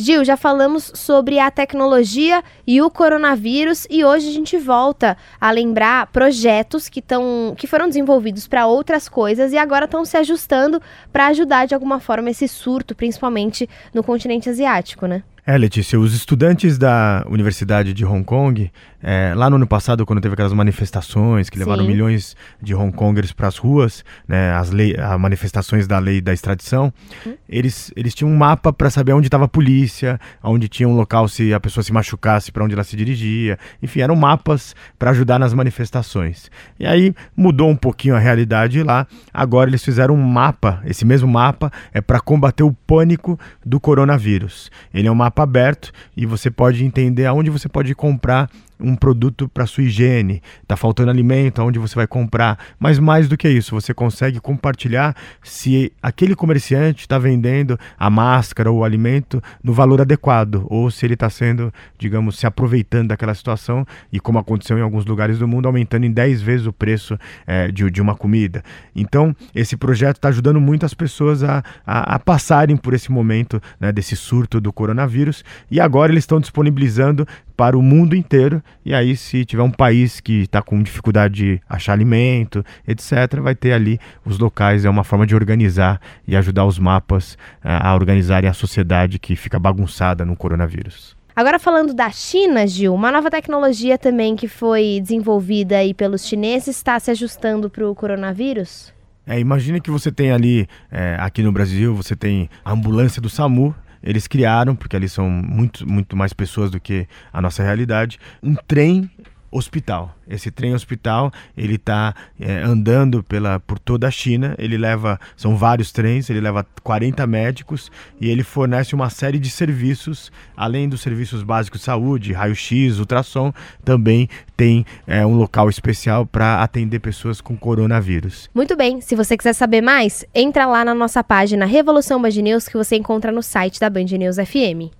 Gil, já falamos sobre a tecnologia e o coronavírus e hoje a gente volta a lembrar projetos que, tão, que foram desenvolvidos para outras coisas e agora estão se ajustando para ajudar de alguma forma esse surto, principalmente no continente asiático, né? É, Letícia, os estudantes da Universidade de Hong Kong, é, lá no ano passado, quando teve aquelas manifestações que levaram Sim. milhões de Hong Kongers para as ruas, né, as, lei, as manifestações da lei da extradição, uhum. eles, eles tinham um mapa para saber onde estava a polícia, onde tinha um local se a pessoa se machucasse, para onde ela se dirigia. Enfim, eram mapas para ajudar nas manifestações. E aí mudou um pouquinho a realidade lá. Agora eles fizeram um mapa, esse mesmo mapa é para combater o pânico do coronavírus. Ele é um mapa mapa aberto e você pode entender aonde você pode comprar um produto para sua higiene, está faltando alimento, aonde você vai comprar. Mas mais do que isso, você consegue compartilhar se aquele comerciante está vendendo a máscara ou o alimento no valor adequado, ou se ele está sendo, digamos, se aproveitando daquela situação e como aconteceu em alguns lugares do mundo, aumentando em 10 vezes o preço é, de, de uma comida. Então, esse projeto está ajudando muito as pessoas a, a, a passarem por esse momento né, desse surto do coronavírus e agora eles estão disponibilizando para o mundo inteiro. E aí, se tiver um país que está com dificuldade de achar alimento, etc., vai ter ali os locais. É uma forma de organizar e ajudar os mapas a, eh, a organizarem a sociedade que fica bagunçada no coronavírus. Agora falando da China, Gil, uma nova tecnologia também que foi desenvolvida aí pelos chineses está se ajustando para o coronavírus? É, imagine que você tem ali, é, aqui no Brasil, você tem a ambulância do SAMU, eles criaram, porque ali são muito, muito mais pessoas do que a nossa realidade, um trem hospital. Esse trem hospital ele está é, andando pela por toda a China. Ele leva são vários trens. Ele leva 40 médicos e ele fornece uma série de serviços além dos serviços básicos de saúde, raio-x, ultrassom. Também tem é, um local especial para atender pessoas com coronavírus. Muito bem. Se você quiser saber mais, entra lá na nossa página Revolução Band News que você encontra no site da Band News FM.